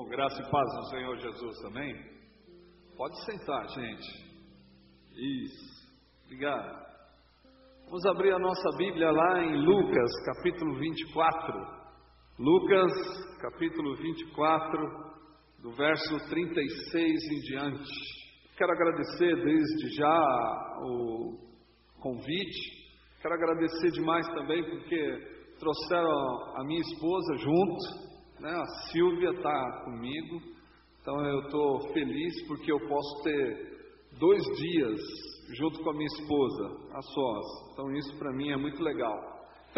Com graça e paz do Senhor Jesus, amém? Pode sentar, gente. Isso, obrigado. Vamos abrir a nossa Bíblia lá em Lucas, capítulo 24. Lucas, capítulo 24, do verso 36 em diante. Quero agradecer desde já o convite. Quero agradecer demais também porque trouxeram a minha esposa junto, né? a Silvia está comigo, então eu estou feliz porque eu posso ter dois dias junto com a minha esposa, a sós. Então isso para mim é muito legal.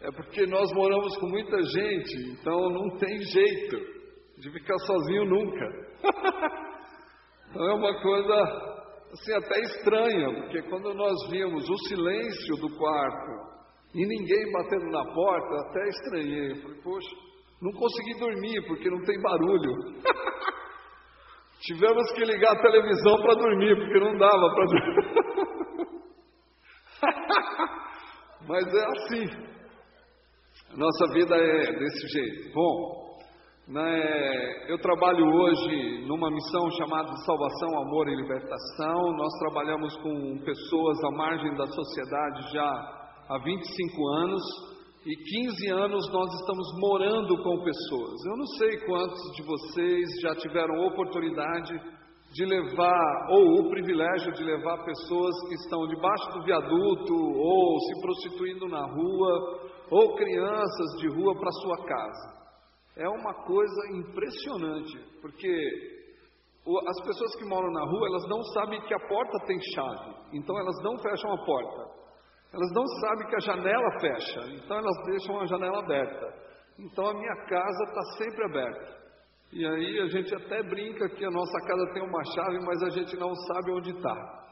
é porque nós moramos com muita gente, então não tem jeito de ficar sozinho nunca. então é uma coisa assim, até estranha, porque quando nós vimos o silêncio do quarto e ninguém batendo na porta, até estranhei. Eu falei, poxa, não consegui dormir porque não tem barulho. Tivemos que ligar a televisão para dormir, porque não dava para dormir. Mas é assim. Nossa vida é desse jeito. Bom, né, eu trabalho hoje numa missão chamada Salvação, Amor e Libertação. Nós trabalhamos com pessoas à margem da sociedade já há 25 anos e 15 anos nós estamos morando com pessoas. Eu não sei quantos de vocês já tiveram oportunidade de levar, ou o privilégio de levar pessoas que estão debaixo do viaduto, ou se prostituindo na rua, ou crianças de rua para sua casa é uma coisa impressionante, porque as pessoas que moram na rua, elas não sabem que a porta tem chave, então elas não fecham a porta. Elas não sabem que a janela fecha, então elas deixam a janela aberta. Então a minha casa está sempre aberta. E aí a gente até brinca que a nossa casa tem uma chave, mas a gente não sabe onde está.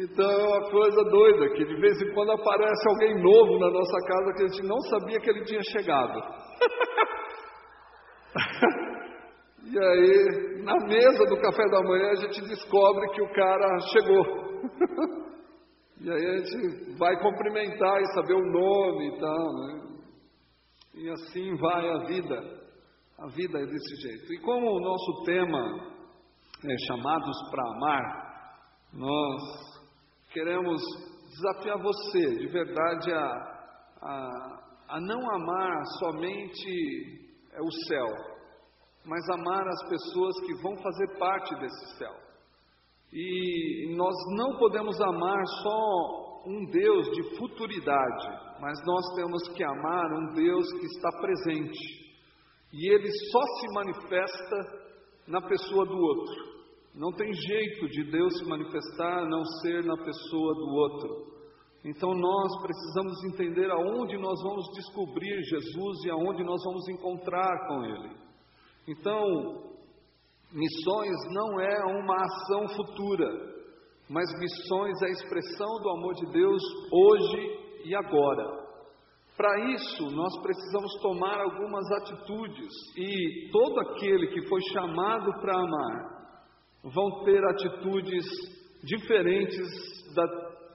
Então é uma coisa doida, que de vez em quando aparece alguém novo na nossa casa que a gente não sabia que ele tinha chegado. e aí, na mesa do café da manhã, a gente descobre que o cara chegou. e aí a gente vai cumprimentar e saber o nome e tal, né? E assim vai a vida. A vida é desse jeito. E como o nosso tema é chamados para amar, nós queremos desafiar você, de verdade, a, a, a não amar somente é, o céu, mas amar as pessoas que vão fazer parte desse céu. E nós não podemos amar só um Deus de futuridade, mas nós temos que amar um Deus que está presente. E ele só se manifesta na pessoa do outro. Não tem jeito de Deus se manifestar não ser na pessoa do outro. Então nós precisamos entender aonde nós vamos descobrir Jesus e aonde nós vamos encontrar com Ele. Então, missões não é uma ação futura, mas missões é a expressão do amor de Deus hoje e agora. Para isso, nós precisamos tomar algumas atitudes, e todo aquele que foi chamado para amar, vão ter atitudes diferentes da,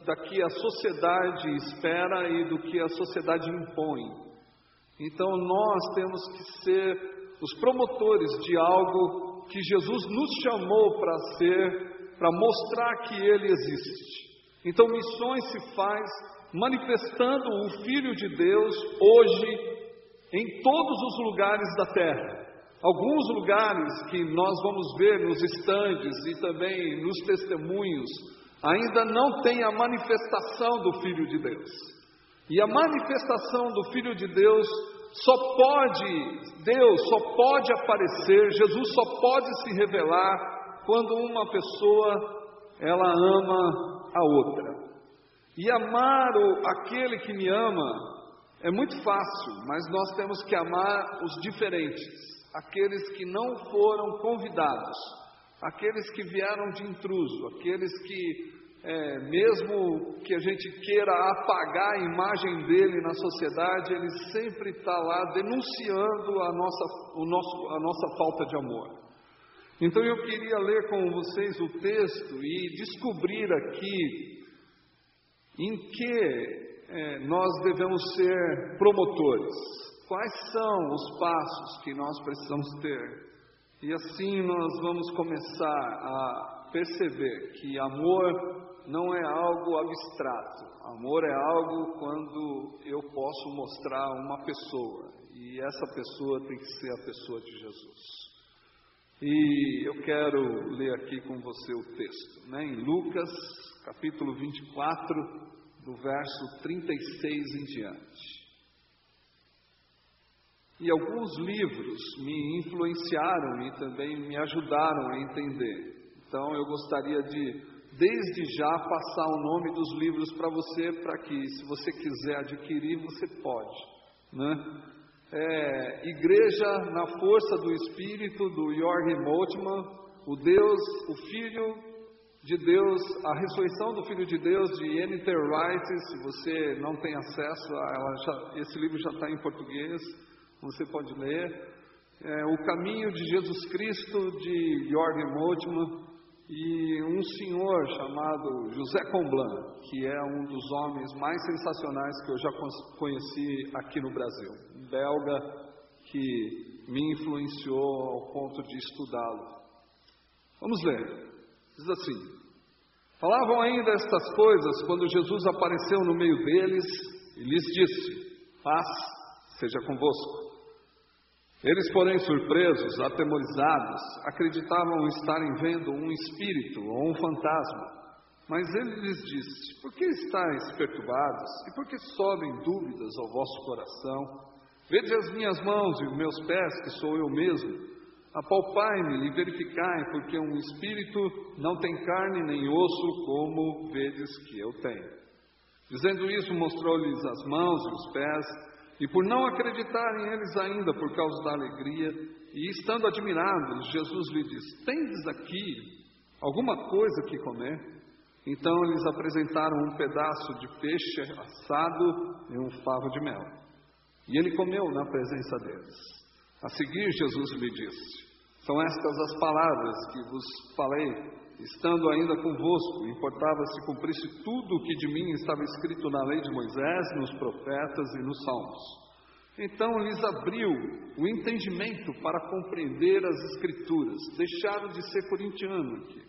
da que a sociedade espera e do que a sociedade impõe. Então nós temos que ser os promotores de algo que Jesus nos chamou para ser, para mostrar que Ele existe. Então missões se faz manifestando o Filho de Deus hoje em todos os lugares da terra. Alguns lugares que nós vamos ver nos estandes e também nos testemunhos, ainda não tem a manifestação do Filho de Deus. E a manifestação do Filho de Deus só pode, Deus só pode aparecer, Jesus só pode se revelar quando uma pessoa ela ama a outra. E amar o, aquele que me ama é muito fácil, mas nós temos que amar os diferentes aqueles que não foram convidados, aqueles que vieram de intruso, aqueles que, é, mesmo que a gente queira apagar a imagem dele na sociedade, ele sempre está lá denunciando a nossa, o nosso, a nossa falta de amor. Então eu queria ler com vocês o texto e descobrir aqui em que é, nós devemos ser promotores? Quais são os passos que nós precisamos ter? E assim nós vamos começar a perceber que amor não é algo abstrato. Amor é algo quando eu posso mostrar uma pessoa, e essa pessoa tem que ser a pessoa de Jesus. E eu quero ler aqui com você o texto, né? em Lucas, capítulo 24, do verso 36 em diante. E alguns livros me influenciaram e também me ajudaram a entender. Então eu gostaria de desde já passar o nome dos livros para você, para que, se você quiser adquirir, você pode. Né? É, Igreja na Força do Espírito, do Jorge Moltmann, o Deus, o Filho de Deus, a ressurreição do Filho de Deus, de N.T. Wright, se você não tem acesso a já, esse livro já está em português, você pode ler. É, o Caminho de Jesus Cristo, de Jorge Moltmann, e um senhor chamado José Comblan, que é um dos homens mais sensacionais que eu já conheci aqui no Brasil, um belga que me influenciou ao ponto de estudá-lo. Vamos ler. Diz assim: Falavam ainda estas coisas quando Jesus apareceu no meio deles e lhes disse: Paz seja convosco. Eles, porém, surpresos, atemorizados, acreditavam estarem vendo um espírito ou um fantasma. Mas ele lhes disse: Por que estáis perturbados e por que sobem dúvidas ao vosso coração? Vede as minhas mãos e os meus pés, que sou eu mesmo. Apalpai-me e verificai, porque um espírito não tem carne nem osso, como vedes que eu tenho. Dizendo isso, mostrou-lhes as mãos e os pés. E por não acreditarem eles ainda por causa da alegria, e estando admirados, Jesus lhe disse: Tendes aqui alguma coisa que comer? Então eles apresentaram um pedaço de peixe assado e um favo de mel. E ele comeu na presença deles. A seguir, Jesus lhe disse: São estas as palavras que vos falei estando ainda convosco, importava se cumprisse tudo o que de mim estava escrito na lei de Moisés, nos profetas e nos salmos. Então lhes abriu o entendimento para compreender as Escrituras, deixaram de ser corintiano aqui.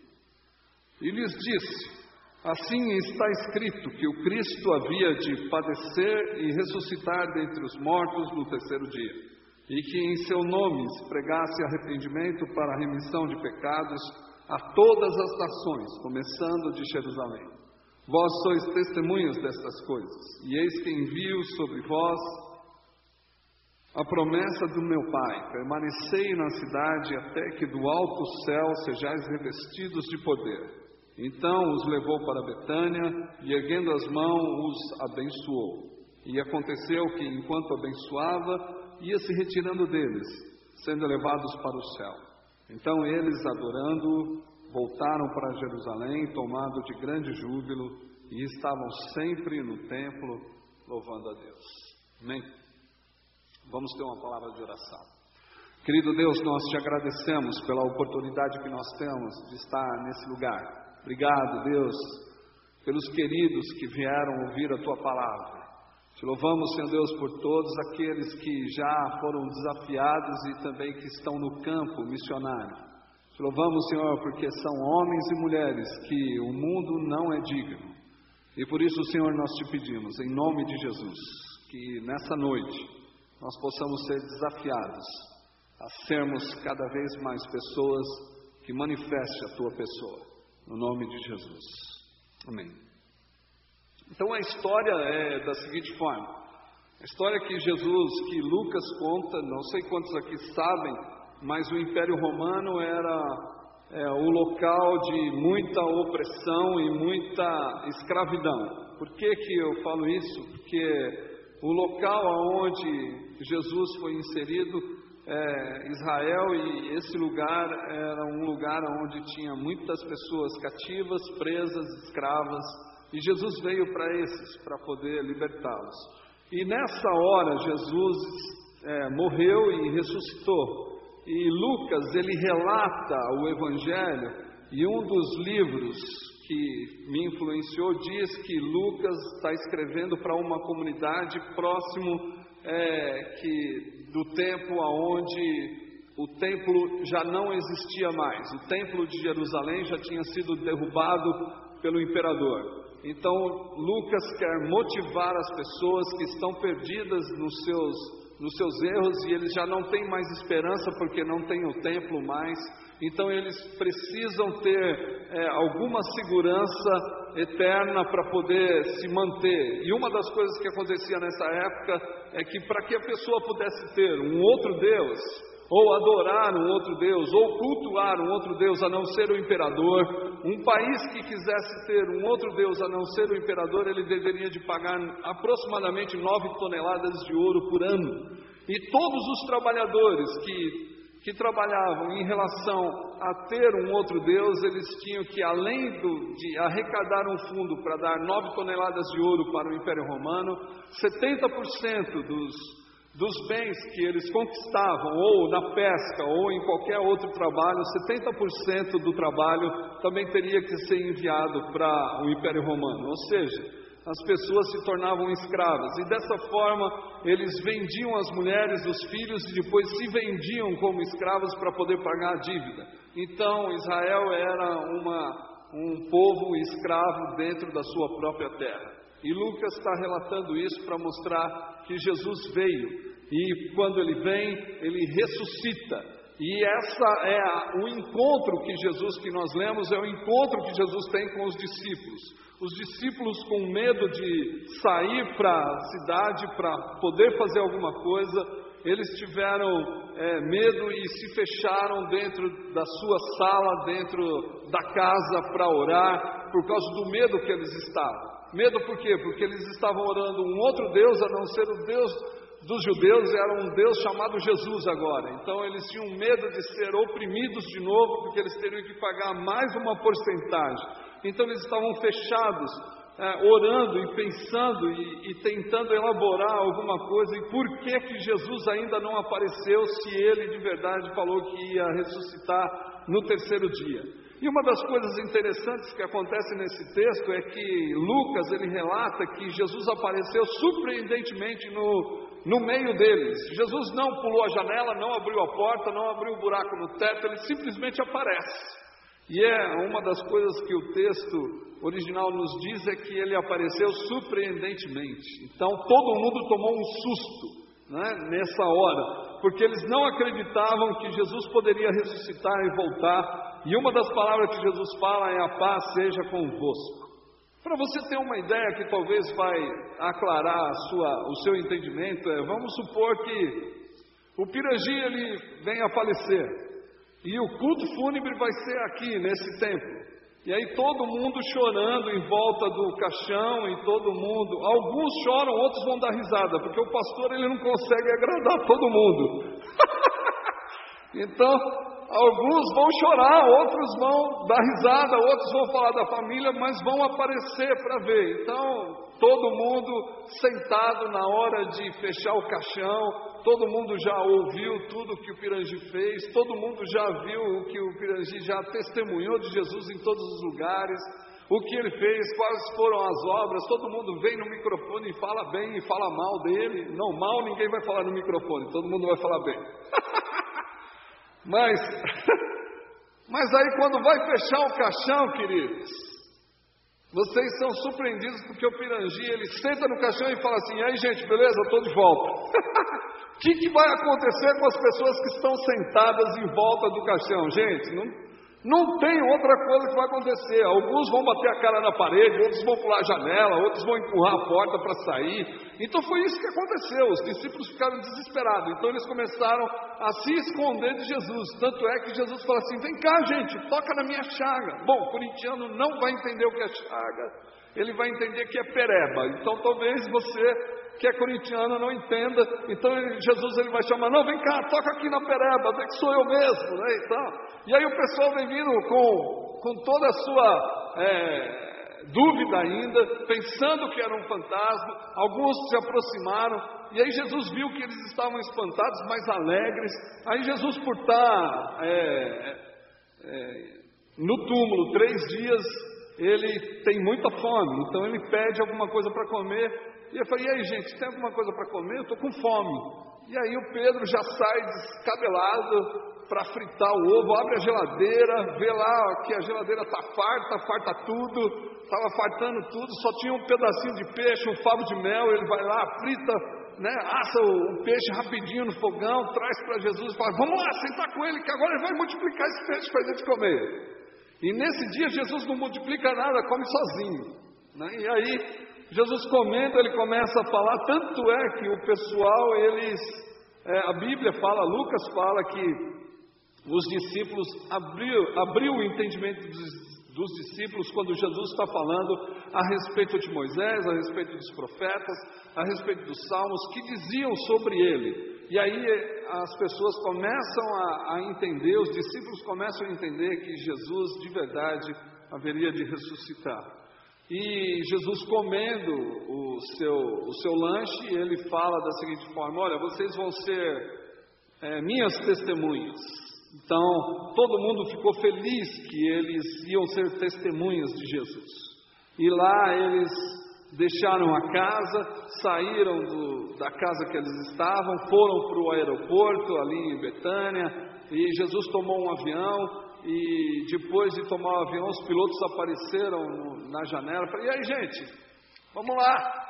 E lhes disse: Assim está escrito que o Cristo havia de padecer e ressuscitar dentre os mortos no terceiro dia, e que em seu nome se pregasse arrependimento para a remissão de pecados a todas as nações, começando de Jerusalém. Vós sois testemunhas destas coisas, e eis que envio sobre vós a promessa do meu Pai: permanecei na cidade até que do alto céu sejais revestidos de poder. Então os levou para Betânia e, erguendo as mãos, os abençoou. E aconteceu que, enquanto abençoava, ia se retirando deles, sendo levados para o céu. Então eles, adorando, voltaram para Jerusalém, tomados de grande júbilo, e estavam sempre no templo louvando a Deus. Amém? Vamos ter uma palavra de oração. Querido Deus, nós te agradecemos pela oportunidade que nós temos de estar nesse lugar. Obrigado, Deus, pelos queridos que vieram ouvir a tua palavra. Te louvamos, Senhor Deus, por todos aqueles que já foram desafiados e também que estão no campo missionário. Te louvamos, Senhor, porque são homens e mulheres que o mundo não é digno. E por isso, Senhor, nós te pedimos, em nome de Jesus, que nessa noite nós possamos ser desafiados a sermos cada vez mais pessoas que manifestem a tua pessoa. No nome de Jesus. Amém. Então a história é da seguinte forma: a história que Jesus, que Lucas conta, não sei quantos aqui sabem, mas o Império Romano era é, o local de muita opressão e muita escravidão. Por que, que eu falo isso? Porque o local aonde Jesus foi inserido, é, Israel, e esse lugar era um lugar onde tinha muitas pessoas cativas, presas, escravas e Jesus veio para esses, para poder libertá-los. E nessa hora, Jesus é, morreu e ressuscitou. E Lucas, ele relata o Evangelho, e um dos livros que me influenciou diz que Lucas está escrevendo para uma comunidade próximo é, que do tempo aonde o templo já não existia mais. O templo de Jerusalém já tinha sido derrubado pelo imperador. Então, Lucas quer motivar as pessoas que estão perdidas nos seus, nos seus erros e eles já não têm mais esperança porque não tem o templo mais. Então, eles precisam ter é, alguma segurança eterna para poder se manter. E uma das coisas que acontecia nessa época é que para que a pessoa pudesse ter um outro Deus, ou adorar um outro Deus, ou cultuar um outro Deus a não ser o imperador. Um país que quisesse ter um outro Deus a não ser o imperador, ele deveria de pagar aproximadamente nove toneladas de ouro por ano. E todos os trabalhadores que, que trabalhavam em relação a ter um outro Deus, eles tinham que, além do, de arrecadar um fundo para dar nove toneladas de ouro para o Império Romano, 70% dos dos bens que eles conquistavam, ou na pesca, ou em qualquer outro trabalho, 70% do trabalho também teria que ser enviado para o Império Romano. Ou seja, as pessoas se tornavam escravas. E dessa forma, eles vendiam as mulheres, os filhos, e depois se vendiam como escravos para poder pagar a dívida. Então, Israel era uma, um povo escravo dentro da sua própria terra. E Lucas está relatando isso para mostrar que Jesus veio e quando ele vem, ele ressuscita. E essa é a, o encontro que Jesus que nós lemos é o encontro que Jesus tem com os discípulos. Os discípulos com medo de sair para a cidade para poder fazer alguma coisa, eles tiveram é, medo e se fecharam dentro da sua sala, dentro da casa para orar, por causa do medo que eles estavam. Medo por quê? Porque eles estavam orando um outro Deus a não ser o Deus dos judeus era um Deus chamado Jesus agora. Então eles tinham medo de ser oprimidos de novo, porque eles teriam que pagar mais uma porcentagem. Então eles estavam fechados, é, orando e pensando e, e tentando elaborar alguma coisa. E por que que Jesus ainda não apareceu se ele de verdade falou que ia ressuscitar no terceiro dia? E uma das coisas interessantes que acontece nesse texto é que Lucas ele relata que Jesus apareceu surpreendentemente no, no meio deles. Jesus não pulou a janela, não abriu a porta, não abriu o um buraco no teto, ele simplesmente aparece. E é uma das coisas que o texto original nos diz é que ele apareceu surpreendentemente. Então todo mundo tomou um susto né, nessa hora, porque eles não acreditavam que Jesus poderia ressuscitar e voltar. E uma das palavras que Jesus fala é: A paz seja convosco. Para você ter uma ideia que talvez vai aclarar sua, o seu entendimento, é, vamos supor que o Pirangi ele vem a falecer e o culto fúnebre vai ser aqui nesse templo. E aí todo mundo chorando em volta do caixão e todo mundo, alguns choram, outros vão dar risada, porque o pastor ele não consegue agradar todo mundo. então, alguns vão chorar, outros vão dar risada, outros vão falar da família, mas vão aparecer para ver. Então, todo mundo sentado na hora de fechar o caixão, todo mundo já ouviu tudo que o Pirangi fez, todo mundo já viu o que o Pirangi já testemunhou de Jesus em todos os lugares. O que ele fez, quais foram as obras, todo mundo vem no microfone e fala bem e fala mal dele. Não, mal ninguém vai falar no microfone, todo mundo vai falar bem. Mas, mas aí quando vai fechar o caixão, queridos, vocês são surpreendidos porque o Pirangi, ele senta no caixão e fala assim, aí gente, beleza, estou de volta. O que, que vai acontecer com as pessoas que estão sentadas em volta do caixão? Gente, não, não tem outra coisa que vai acontecer. Alguns vão bater a cara na parede, outros vão pular a janela, outros vão empurrar a porta para sair. Então foi isso que aconteceu. Os discípulos ficaram desesperados. Então eles começaram a se esconder de Jesus. Tanto é que Jesus fala assim: vem cá, gente, toca na minha chaga. Bom, o corintiano não vai entender o que é chaga, ele vai entender que é pereba. Então talvez você que é corintiano não entenda. Então Jesus ele vai chamar, não, vem cá, toca aqui na pereba, vê que sou eu mesmo, né? Então, e aí o pessoal vem vindo com, com toda a sua é, dúvida ainda, pensando que era um fantasma, alguns se aproximaram, e aí Jesus viu que eles estavam espantados, mas alegres. Aí Jesus, por estar é, é, no túmulo três dias, ele tem muita fome, então ele pede alguma coisa para comer. E eu falei: E aí, gente, tem alguma coisa para comer? Eu estou com fome. E aí o Pedro já sai descabelado para fritar o ovo, abre a geladeira, vê lá que a geladeira está farta, farta tudo, estava fartando tudo, só tinha um pedacinho de peixe, um favo de mel, ele vai lá, frita, né, assa o, o peixe rapidinho no fogão, traz para Jesus e fala, vamos lá, sentar com ele, que agora ele vai multiplicar esse peixe para a gente comer. E nesse dia Jesus não multiplica nada, come sozinho. Né? E aí, Jesus comendo, ele começa a falar, tanto é que o pessoal, eles, é, a Bíblia fala, Lucas fala que os discípulos abriu, abriu o entendimento dos, dos discípulos quando Jesus está falando a respeito de Moisés, a respeito dos profetas, a respeito dos salmos, que diziam sobre ele. E aí as pessoas começam a, a entender, os discípulos começam a entender que Jesus de verdade haveria de ressuscitar. E Jesus comendo o seu, o seu lanche, ele fala da seguinte forma: Olha, vocês vão ser é, minhas testemunhas. Então, todo mundo ficou feliz que eles iam ser testemunhas de Jesus. E lá eles deixaram a casa, saíram do, da casa que eles estavam, foram para o aeroporto ali em Betânia, e Jesus tomou um avião, e depois de tomar o avião, os pilotos apareceram na janela. Falei, e aí, gente, vamos lá.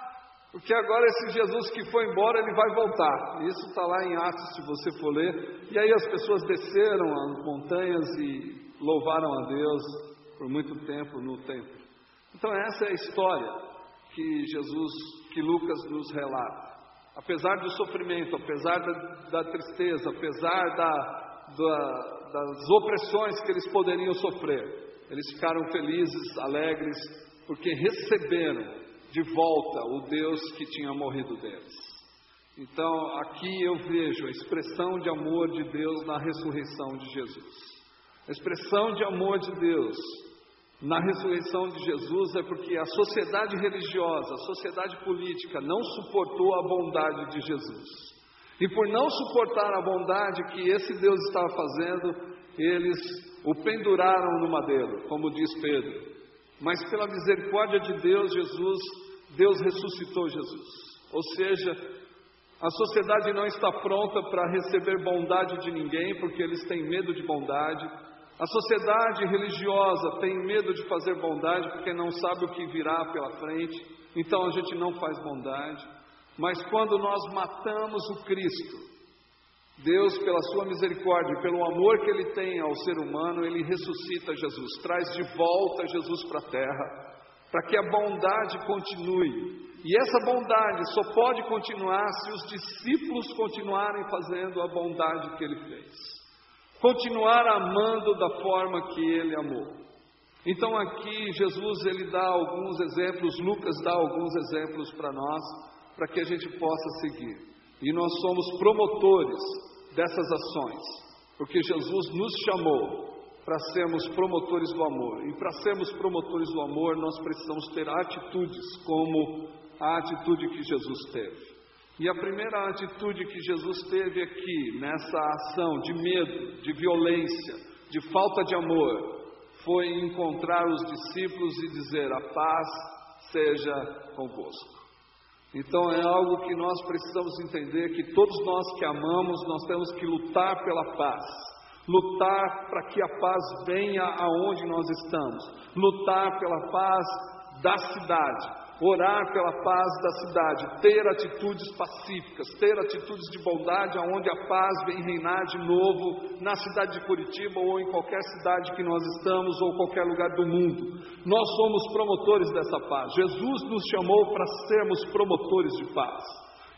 Porque agora esse Jesus que foi embora, ele vai voltar. Isso está lá em Atos, se você for ler. E aí as pessoas desceram as montanhas e louvaram a Deus por muito tempo no templo. Então essa é a história que Jesus, que Lucas nos relata. Apesar do sofrimento, apesar da, da tristeza, apesar da, da, das opressões que eles poderiam sofrer, eles ficaram felizes, alegres, porque receberam de volta o Deus que tinha morrido deles. Então, aqui eu vejo a expressão de amor de Deus na ressurreição de Jesus. A expressão de amor de Deus na ressurreição de Jesus é porque a sociedade religiosa, a sociedade política não suportou a bondade de Jesus. E por não suportar a bondade que esse Deus estava fazendo, eles o penduraram no madeiro, como diz Pedro. Mas pela misericórdia de Deus, Jesus Deus ressuscitou Jesus. Ou seja, a sociedade não está pronta para receber bondade de ninguém, porque eles têm medo de bondade. A sociedade religiosa tem medo de fazer bondade, porque não sabe o que virá pela frente. Então a gente não faz bondade. Mas quando nós matamos o Cristo, Deus, pela sua misericórdia, pelo amor que Ele tem ao ser humano, Ele ressuscita Jesus, traz de volta Jesus para a terra para que a bondade continue. E essa bondade só pode continuar se os discípulos continuarem fazendo a bondade que ele fez. Continuar amando da forma que ele amou. Então aqui Jesus ele dá alguns exemplos, Lucas dá alguns exemplos para nós, para que a gente possa seguir. E nós somos promotores dessas ações, porque Jesus nos chamou para sermos promotores do amor. E para sermos promotores do amor, nós precisamos ter atitudes como a atitude que Jesus teve. E a primeira atitude que Jesus teve aqui, nessa ação de medo, de violência, de falta de amor, foi encontrar os discípulos e dizer: A paz seja convosco. Então é algo que nós precisamos entender que todos nós que amamos, nós temos que lutar pela paz. Lutar para que a paz venha aonde nós estamos, lutar pela paz da cidade, orar pela paz da cidade, ter atitudes pacíficas, ter atitudes de bondade aonde a paz vem reinar de novo na cidade de Curitiba ou em qualquer cidade que nós estamos ou qualquer lugar do mundo. Nós somos promotores dessa paz. Jesus nos chamou para sermos promotores de paz.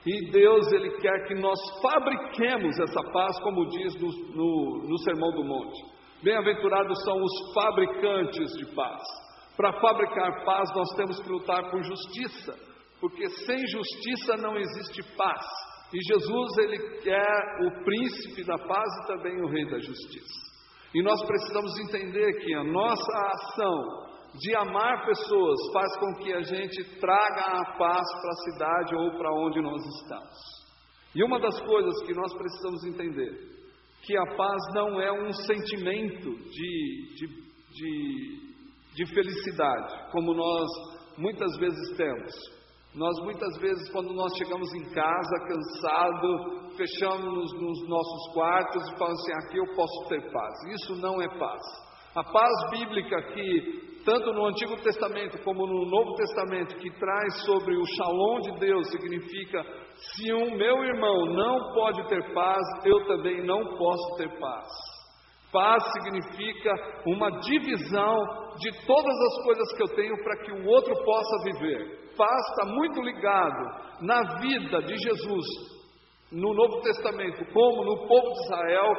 E Deus, Ele quer que nós fabriquemos essa paz, como diz no, no, no Sermão do Monte. Bem-aventurados são os fabricantes de paz. Para fabricar paz, nós temos que lutar por justiça, porque sem justiça não existe paz. E Jesus, Ele quer o príncipe da paz e também o rei da justiça. E nós precisamos entender que a nossa ação de amar pessoas faz com que a gente traga a paz para a cidade ou para onde nós estamos. E uma das coisas que nós precisamos entender, que a paz não é um sentimento de, de, de, de felicidade, como nós muitas vezes temos. Nós muitas vezes, quando nós chegamos em casa cansado, fechamos nos nossos quartos e falamos assim: aqui eu posso ter paz. Isso não é paz. A paz bíblica que, tanto no Antigo Testamento como no Novo Testamento, que traz sobre o shalom de Deus, significa: se um meu irmão não pode ter paz, eu também não posso ter paz. Paz significa uma divisão de todas as coisas que eu tenho para que o outro possa viver. Paz está muito ligado na vida de Jesus no Novo Testamento, como no povo de Israel,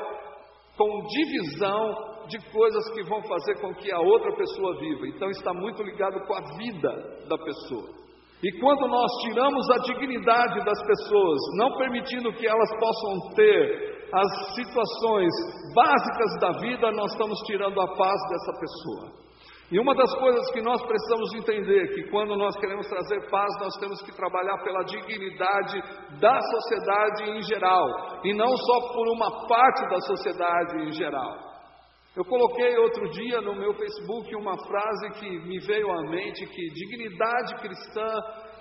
com divisão de coisas que vão fazer com que a outra pessoa viva. Então está muito ligado com a vida da pessoa. E quando nós tiramos a dignidade das pessoas, não permitindo que elas possam ter as situações básicas da vida, nós estamos tirando a paz dessa pessoa. E uma das coisas que nós precisamos entender é que quando nós queremos trazer paz, nós temos que trabalhar pela dignidade da sociedade em geral, e não só por uma parte da sociedade em geral. Eu coloquei outro dia no meu Facebook uma frase que me veio à mente que dignidade cristã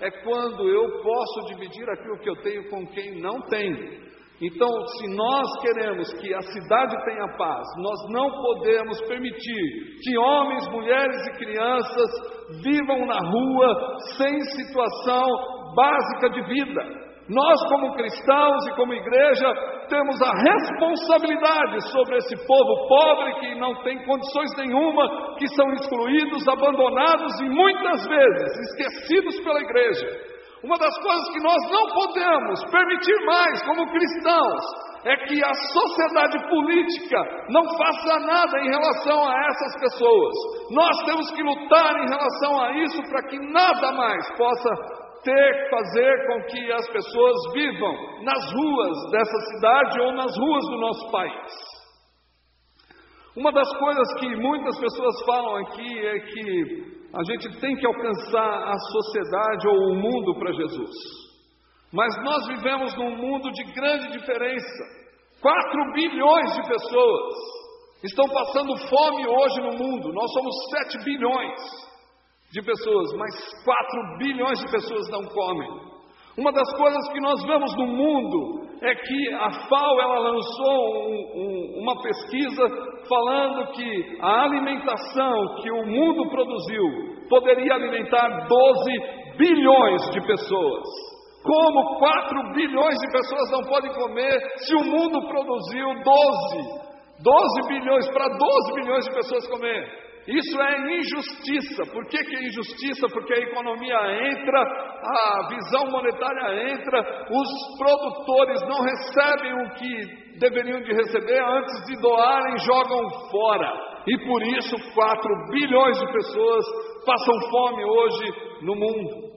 é quando eu posso dividir aquilo que eu tenho com quem não tem. Então, se nós queremos que a cidade tenha paz, nós não podemos permitir que homens, mulheres e crianças vivam na rua sem situação básica de vida. Nós, como cristãos e como igreja, temos a responsabilidade sobre esse povo pobre que não tem condições nenhuma, que são excluídos, abandonados e muitas vezes esquecidos pela igreja. Uma das coisas que nós não podemos permitir mais como cristãos é que a sociedade política não faça nada em relação a essas pessoas. Nós temos que lutar em relação a isso para que nada mais possa ter fazer com que as pessoas vivam nas ruas dessa cidade ou nas ruas do nosso país. Uma das coisas que muitas pessoas falam aqui é que a gente tem que alcançar a sociedade ou o mundo para Jesus. Mas nós vivemos num mundo de grande diferença. 4 bilhões de pessoas estão passando fome hoje no mundo, nós somos 7 bilhões de pessoas, mas 4 bilhões de pessoas não comem. Uma das coisas que nós vemos no mundo é que a FAO ela lançou um, um, uma pesquisa falando que a alimentação que o mundo produziu poderia alimentar 12 bilhões de pessoas. Como 4 bilhões de pessoas não podem comer se o mundo produziu 12? 12 bilhões para 12 bilhões de pessoas comer. Isso é injustiça. Por que, que é injustiça? Porque a economia entra, a visão monetária entra, os produtores não recebem o que deveriam de receber, antes de doarem, jogam fora. E por isso 4 bilhões de pessoas passam fome hoje no mundo.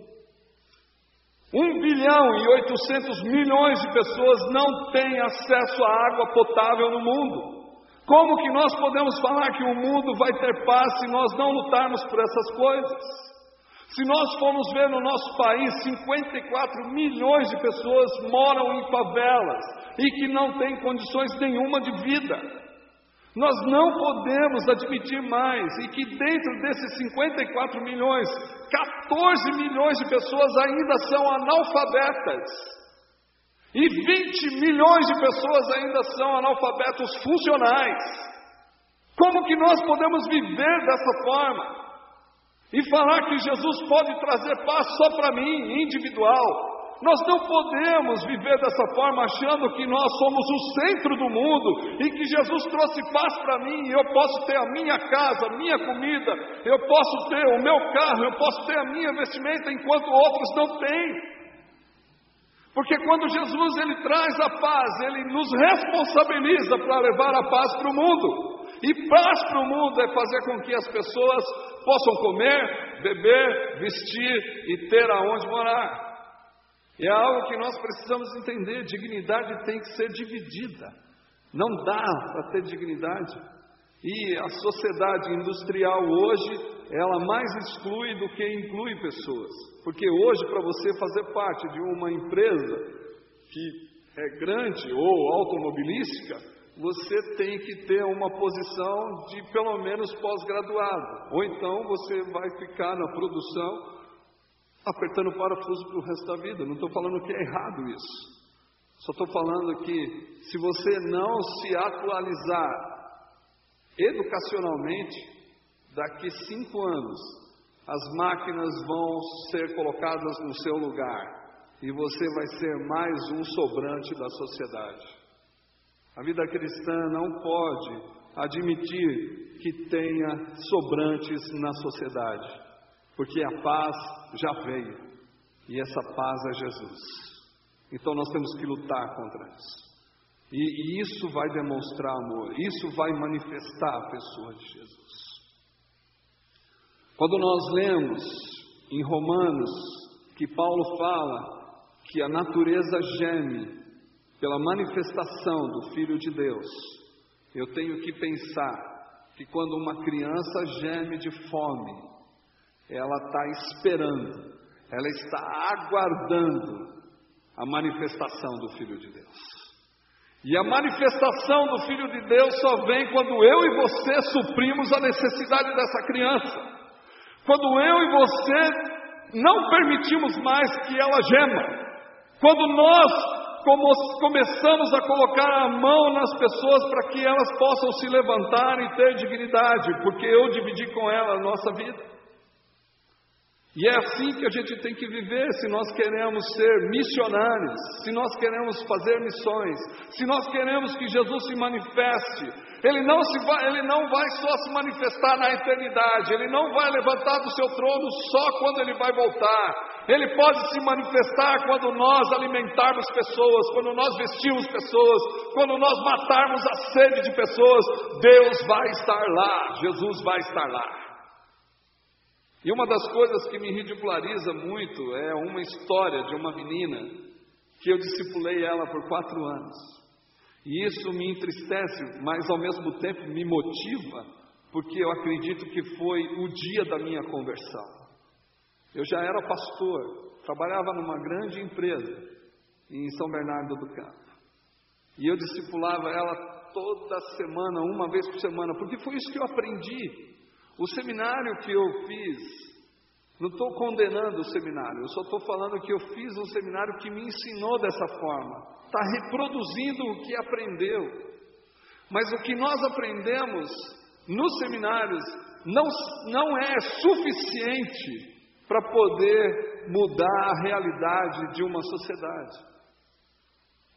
1 bilhão e 800 milhões de pessoas não têm acesso à água potável no mundo. Como que nós podemos falar que o mundo vai ter paz se nós não lutarmos por essas coisas? Se nós formos ver no nosso país, 54 milhões de pessoas moram em favelas e que não têm condições nenhuma de vida. Nós não podemos admitir mais e que dentro desses 54 milhões, 14 milhões de pessoas ainda são analfabetas. E 20 milhões de pessoas ainda são analfabetos funcionais. Como que nós podemos viver dessa forma? E falar que Jesus pode trazer paz só para mim, individual. Nós não podemos viver dessa forma achando que nós somos o centro do mundo e que Jesus trouxe paz para mim e eu posso ter a minha casa, a minha comida, eu posso ter o meu carro, eu posso ter a minha vestimenta enquanto outros não têm. Porque quando Jesus ele traz a paz, ele nos responsabiliza para levar a paz para o mundo. E paz para o mundo é fazer com que as pessoas possam comer, beber, vestir e ter aonde morar. É algo que nós precisamos entender: dignidade tem que ser dividida. Não dá para ter dignidade. E a sociedade industrial hoje ela mais exclui do que inclui pessoas. Porque hoje, para você fazer parte de uma empresa que é grande ou automobilística, você tem que ter uma posição de pelo menos pós-graduado, ou então você vai ficar na produção apertando o parafuso para o resto da vida. Não estou falando que é errado isso. Só estou falando que se você não se atualizar educacionalmente, daqui cinco anos as máquinas vão ser colocadas no seu lugar e você vai ser mais um sobrante da sociedade. A vida cristã não pode admitir que tenha sobrantes na sociedade, porque a paz já veio e essa paz é Jesus. Então nós temos que lutar contra isso. E, e isso vai demonstrar amor, isso vai manifestar a pessoa de Jesus. Quando nós lemos em Romanos que Paulo fala que a natureza geme pela manifestação do Filho de Deus, eu tenho que pensar que quando uma criança geme de fome, ela está esperando, ela está aguardando a manifestação do Filho de Deus. E a manifestação do Filho de Deus só vem quando eu e você suprimos a necessidade dessa criança. Quando eu e você não permitimos mais que ela gema. Quando nós começamos a colocar a mão nas pessoas para que elas possam se levantar e ter dignidade, porque eu dividi com ela a nossa vida. E é assim que a gente tem que viver se nós queremos ser missionários, se nós queremos fazer missões, se nós queremos que Jesus se manifeste. Ele não, se vai, ele não vai só se manifestar na eternidade, ele não vai levantar do seu trono só quando ele vai voltar. Ele pode se manifestar quando nós alimentarmos pessoas, quando nós vestirmos pessoas, quando nós matarmos a sede de pessoas. Deus vai estar lá, Jesus vai estar lá. E uma das coisas que me ridiculariza muito é uma história de uma menina que eu discipulei ela por quatro anos. E isso me entristece, mas ao mesmo tempo me motiva, porque eu acredito que foi o dia da minha conversão. Eu já era pastor, trabalhava numa grande empresa em São Bernardo do Campo. E eu discipulava ela toda semana, uma vez por semana, porque foi isso que eu aprendi. O seminário que eu fiz, não estou condenando o seminário, eu só estou falando que eu fiz um seminário que me ensinou dessa forma, está reproduzindo o que aprendeu. Mas o que nós aprendemos nos seminários não, não é suficiente para poder mudar a realidade de uma sociedade.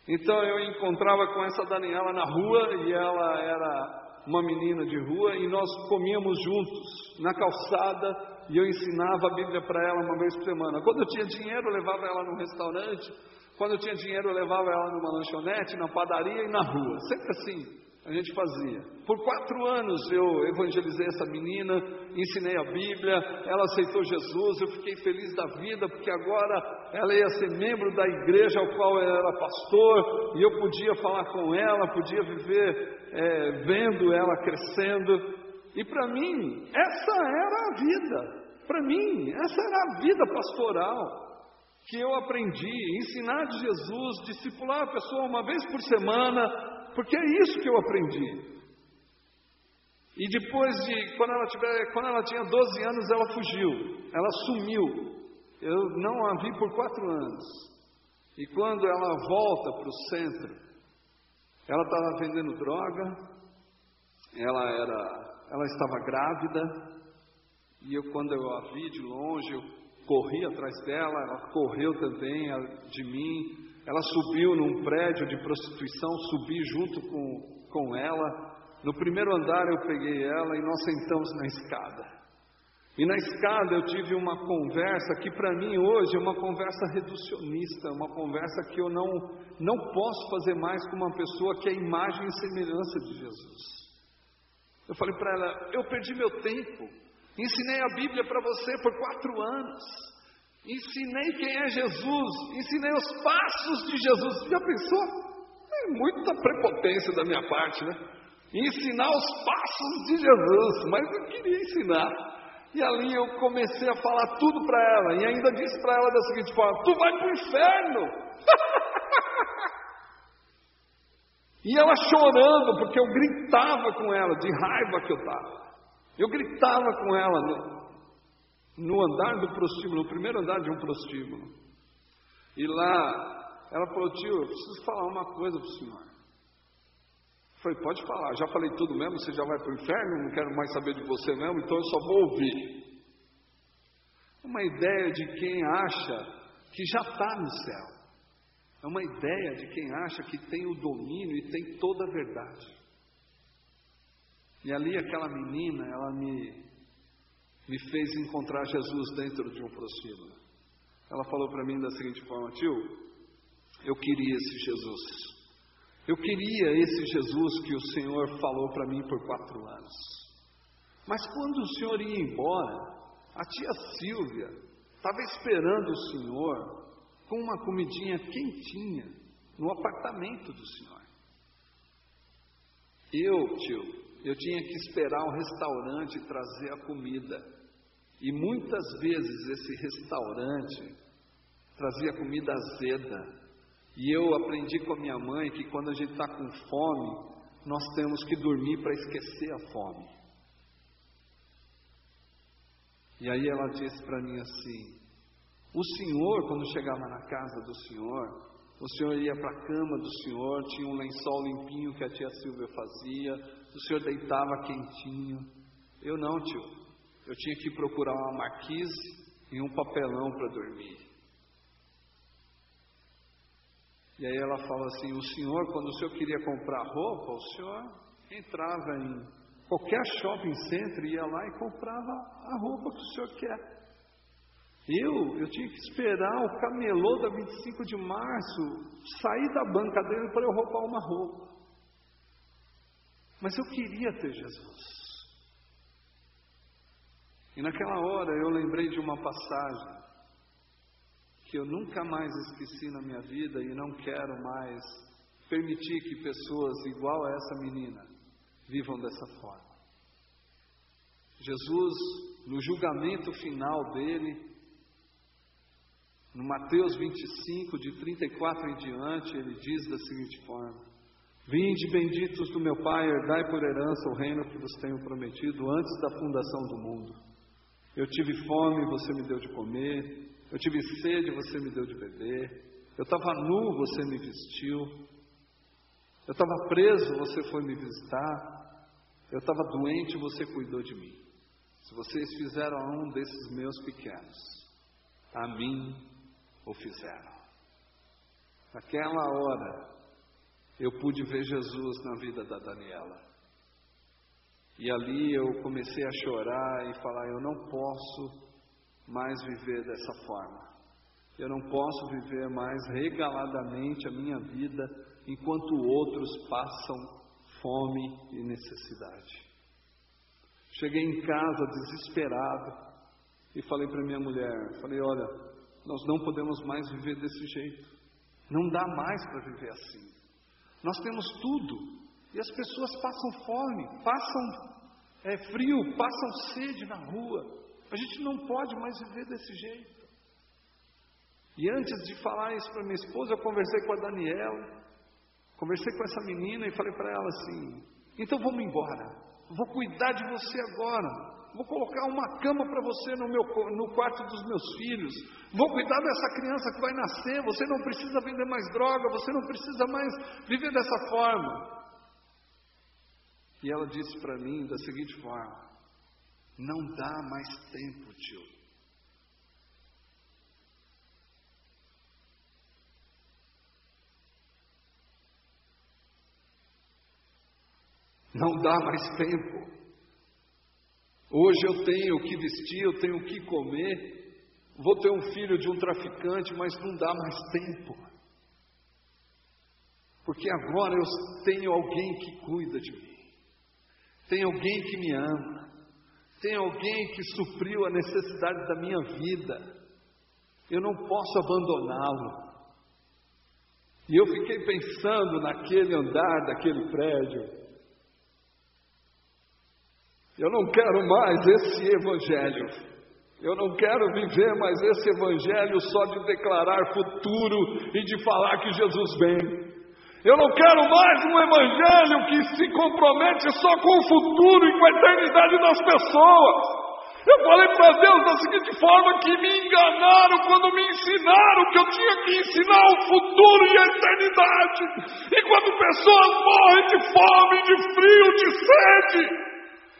Então eu encontrava com essa Daniela na rua e ela era uma menina de rua e nós comíamos juntos na calçada e eu ensinava a Bíblia para ela uma vez por semana. Quando eu tinha dinheiro, eu levava ela num restaurante. Quando eu tinha dinheiro, eu levava ela numa lanchonete, na padaria e na rua. Sempre assim a gente fazia. Por quatro anos eu evangelizei essa menina, ensinei a Bíblia, ela aceitou Jesus, eu fiquei feliz da vida, porque agora ela ia ser membro da igreja ao qual eu era pastor, e eu podia falar com ela, podia viver é, vendo ela crescendo. E para mim, essa era a vida. Para mim, essa era a vida pastoral que eu aprendi, ensinar de Jesus, discipular a pessoa uma vez por semana, porque é isso que eu aprendi. E depois de, quando ela, tiver, quando ela tinha 12 anos, ela fugiu, ela sumiu. Eu não a vi por quatro anos. E quando ela volta para o centro, ela estava vendendo droga, ela, era, ela estava grávida, e eu, quando eu a vi de longe, eu corri atrás dela, ela correu também de mim, ela subiu num prédio de prostituição, subi junto com, com ela. No primeiro andar eu peguei ela e nós sentamos na escada. E na escada eu tive uma conversa que para mim hoje é uma conversa reducionista, uma conversa que eu não, não posso fazer mais com uma pessoa que é imagem e semelhança de Jesus. Eu falei para ela: eu perdi meu tempo, ensinei a Bíblia para você por quatro anos. Ensinei quem é Jesus, ensinei os passos de Jesus. Já pensou? É muita prepotência da minha parte, né? Ensinar os passos de Jesus, mas eu queria ensinar. E ali eu comecei a falar tudo para ela, e ainda disse para ela da seguinte forma: Tu vai para o inferno! E ela chorando, porque eu gritava com ela, de raiva que eu estava. Eu gritava com ela no, no andar do prostíbulo, no primeiro andar de um prostíbulo. E lá, ela falou, tio, eu preciso falar uma coisa para o senhor. Falei, pode falar, já falei tudo mesmo, você já vai para o inferno, não quero mais saber de você mesmo, então eu só vou ouvir. Uma ideia de quem acha que já está no céu. É uma ideia de quem acha que tem o domínio e tem toda a verdade. E ali aquela menina, ela me, me fez encontrar Jesus dentro de um prostíbulo. Ela falou para mim da seguinte forma: Tio, eu queria esse Jesus. Eu queria esse Jesus que o Senhor falou para mim por quatro anos. Mas quando o Senhor ia embora, a tia Silvia estava esperando o Senhor com uma comidinha quentinha no apartamento do senhor. Eu, tio, eu tinha que esperar o restaurante trazer a comida. E muitas vezes esse restaurante trazia comida azeda. E eu aprendi com a minha mãe que quando a gente está com fome, nós temos que dormir para esquecer a fome. E aí ela disse para mim assim: o Senhor, quando chegava na casa do Senhor, o Senhor ia para a cama do Senhor, tinha um lençol limpinho que a tia Silvia fazia, o Senhor deitava quentinho. Eu não, tio. Eu tinha que procurar uma marquise e um papelão para dormir. E aí ela fala assim: o senhor, quando o senhor queria comprar roupa, o senhor entrava em qualquer shopping center, ia lá e comprava a roupa que o senhor quer. Eu, eu tinha que esperar o camelô da 25 de março sair da banca dele para eu roubar uma roupa. Mas eu queria ter Jesus. E naquela hora eu lembrei de uma passagem que eu nunca mais esqueci na minha vida e não quero mais permitir que pessoas igual a essa menina vivam dessa forma. Jesus, no julgamento final dele, no Mateus 25, de 34 em diante, ele diz da seguinte forma: Vinde benditos do meu Pai, herdai por herança o reino que vos tenho prometido antes da fundação do mundo. Eu tive fome, você me deu de comer. Eu tive sede, você me deu de beber. Eu estava nu, você me vestiu. Eu estava preso, você foi me visitar. Eu estava doente, você cuidou de mim. Se vocês fizeram a um desses meus pequenos, a mim o fizeram. Naquela hora, eu pude ver Jesus na vida da Daniela. E ali eu comecei a chorar e falar: eu não posso mais viver dessa forma. Eu não posso viver mais regaladamente a minha vida enquanto outros passam fome e necessidade. Cheguei em casa desesperado e falei para minha mulher, falei, olha, nós não podemos mais viver desse jeito. Não dá mais para viver assim. Nós temos tudo e as pessoas passam fome, passam é, frio, passam sede na rua. A gente não pode mais viver desse jeito. E antes de falar isso para minha esposa, eu conversei com a Daniela, conversei com essa menina e falei para ela assim: então vamos embora, vou cuidar de você agora. Vou colocar uma cama para você no, meu, no quarto dos meus filhos. Vou cuidar dessa criança que vai nascer. Você não precisa vender mais droga. Você não precisa mais viver dessa forma. E ela disse para mim da seguinte forma: Não dá mais tempo, tio. Não dá mais tempo. Hoje eu tenho o que vestir, eu tenho o que comer, vou ter um filho de um traficante, mas não dá mais tempo. Porque agora eu tenho alguém que cuida de mim, tem alguém que me ama, tem alguém que supriu a necessidade da minha vida, eu não posso abandoná-lo. E eu fiquei pensando naquele andar daquele prédio, eu não quero mais esse evangelho. Eu não quero viver mais esse evangelho só de declarar futuro e de falar que Jesus vem. Eu não quero mais um evangelho que se compromete só com o futuro e com a eternidade das pessoas. Eu falei para Deus da seguinte forma: que me enganaram quando me ensinaram que eu tinha que ensinar o futuro e a eternidade. E quando pessoas morrem de fome, de frio, de sede,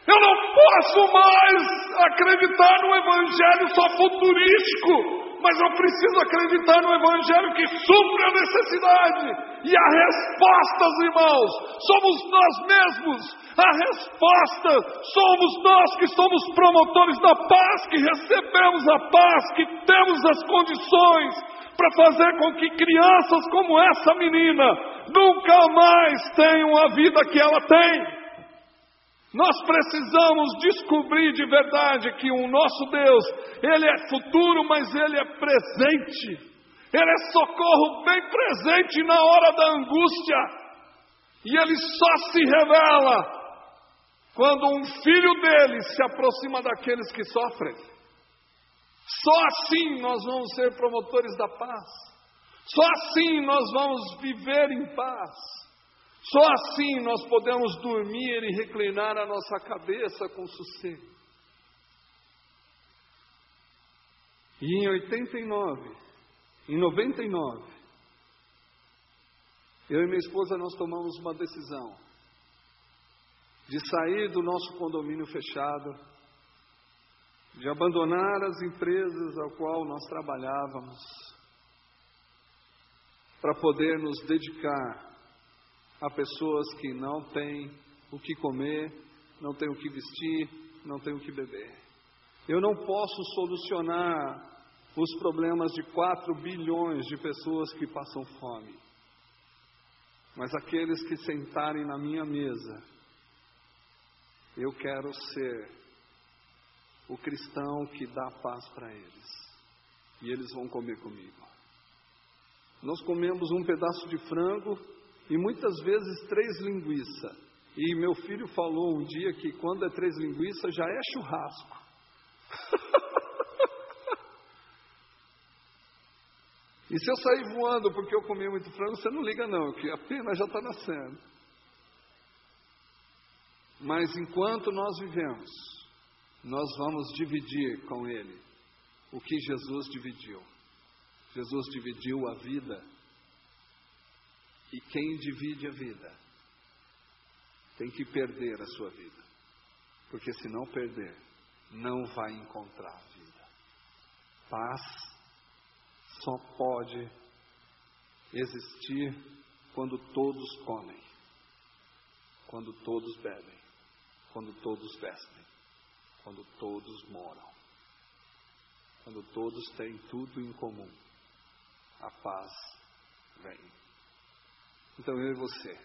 eu não posso mais acreditar no Evangelho só futurístico mas eu preciso acreditar no Evangelho que supre a necessidade. E a resposta, irmãos, somos nós mesmos. A resposta somos nós que somos promotores da paz, que recebemos a paz, que temos as condições para fazer com que crianças como essa menina nunca mais tenham a vida que ela tem. Nós precisamos descobrir de verdade que o nosso Deus, Ele é futuro, mas Ele é presente. Ele é socorro bem presente na hora da angústia. E Ele só se revela quando um filho dele se aproxima daqueles que sofrem. Só assim nós vamos ser promotores da paz. Só assim nós vamos viver em paz. Só assim nós podemos dormir e reclinar a nossa cabeça com sossego. E em 89, em 99, eu e minha esposa nós tomamos uma decisão de sair do nosso condomínio fechado, de abandonar as empresas ao qual nós trabalhávamos, para poder nos dedicar a pessoas que não têm o que comer, não têm o que vestir, não têm o que beber. Eu não posso solucionar os problemas de 4 bilhões de pessoas que passam fome. Mas aqueles que sentarem na minha mesa, eu quero ser o cristão que dá paz para eles. E eles vão comer comigo. Nós comemos um pedaço de frango e muitas vezes três linguiças. E meu filho falou um dia que quando é três linguiças já é churrasco. e se eu sair voando porque eu comi muito frango, você não liga não, que a pena já está nascendo. Mas enquanto nós vivemos, nós vamos dividir com Ele o que Jesus dividiu. Jesus dividiu a vida e quem divide a vida tem que perder a sua vida. Porque se não perder, não vai encontrar a vida. Paz só pode existir quando todos comem, quando todos bebem, quando todos vestem, quando todos moram, quando todos têm tudo em comum. A paz vem. Então eu e você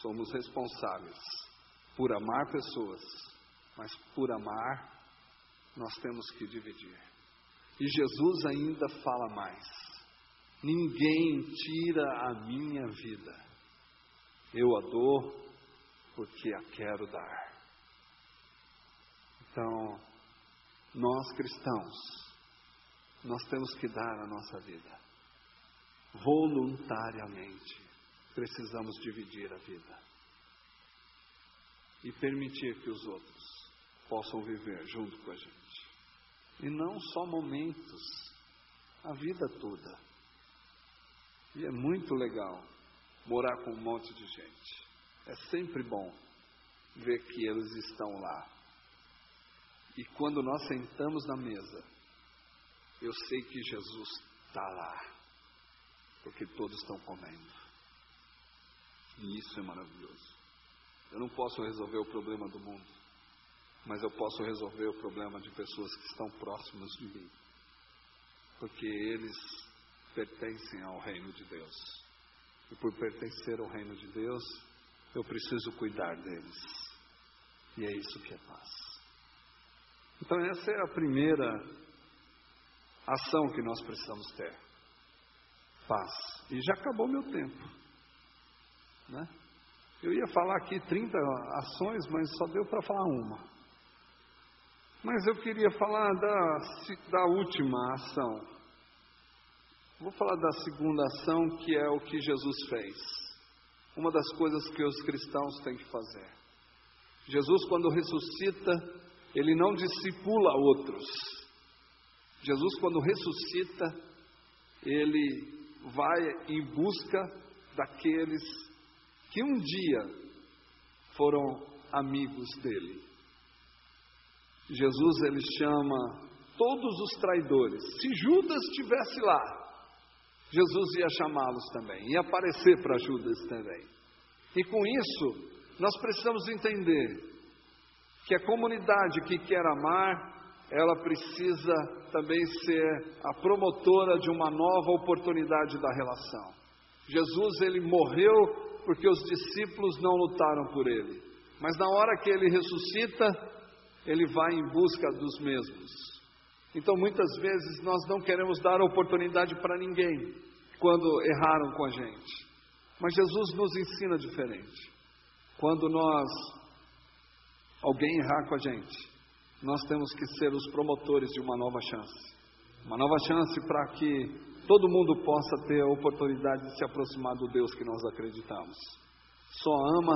somos responsáveis por amar pessoas, mas por amar nós temos que dividir. E Jesus ainda fala mais: ninguém tira a minha vida, eu a dou porque a quero dar. Então, nós cristãos, nós temos que dar a nossa vida voluntariamente precisamos dividir a vida e permitir que os outros possam viver junto com a gente. E não só momentos, a vida toda. E é muito legal morar com um monte de gente. É sempre bom ver que eles estão lá. E quando nós sentamos na mesa, eu sei que Jesus está lá, porque todos estão comendo. E isso é maravilhoso. Eu não posso resolver o problema do mundo, mas eu posso resolver o problema de pessoas que estão próximas de mim, porque eles pertencem ao reino de Deus. E por pertencer ao reino de Deus, eu preciso cuidar deles. E é isso que é paz. Então, essa é a primeira ação que nós precisamos ter: paz. E já acabou meu tempo. Né? Eu ia falar aqui 30 ações, mas só deu para falar uma. Mas eu queria falar da, da última ação. Vou falar da segunda ação, que é o que Jesus fez. uma das coisas que os cristãos têm que fazer. Jesus, quando ressuscita, ele não discipula outros. Jesus, quando ressuscita, ele vai em busca daqueles que um dia foram amigos dele. Jesus ele chama todos os traidores. Se Judas estivesse lá, Jesus ia chamá-los também, ia aparecer para Judas também. E com isso, nós precisamos entender que a comunidade que quer amar, ela precisa também ser a promotora de uma nova oportunidade da relação. Jesus ele morreu porque os discípulos não lutaram por ele. Mas na hora que ele ressuscita, ele vai em busca dos mesmos. Então muitas vezes nós não queremos dar oportunidade para ninguém quando erraram com a gente. Mas Jesus nos ensina diferente. Quando nós alguém errar com a gente, nós temos que ser os promotores de uma nova chance. Uma nova chance para que todo mundo possa ter a oportunidade de se aproximar do Deus que nós acreditamos. Só ama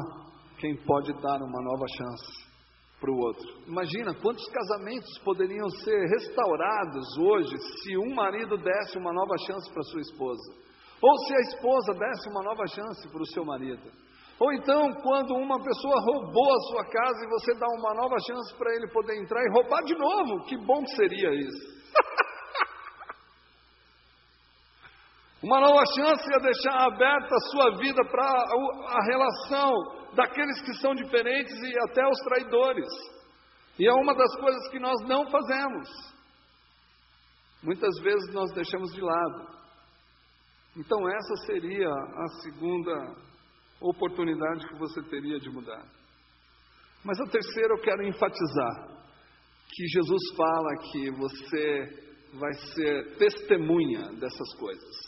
quem pode dar uma nova chance para o outro. Imagina quantos casamentos poderiam ser restaurados hoje se um marido desse uma nova chance para sua esposa, ou se a esposa desse uma nova chance para o seu marido. Ou então, quando uma pessoa roubou a sua casa e você dá uma nova chance para ele poder entrar e roubar de novo, que bom que seria isso. Uma nova chance é deixar aberta a sua vida para a relação daqueles que são diferentes e até os traidores. E é uma das coisas que nós não fazemos. Muitas vezes nós deixamos de lado. Então, essa seria a segunda oportunidade que você teria de mudar. Mas a terceira eu quero enfatizar que Jesus fala que você vai ser testemunha dessas coisas.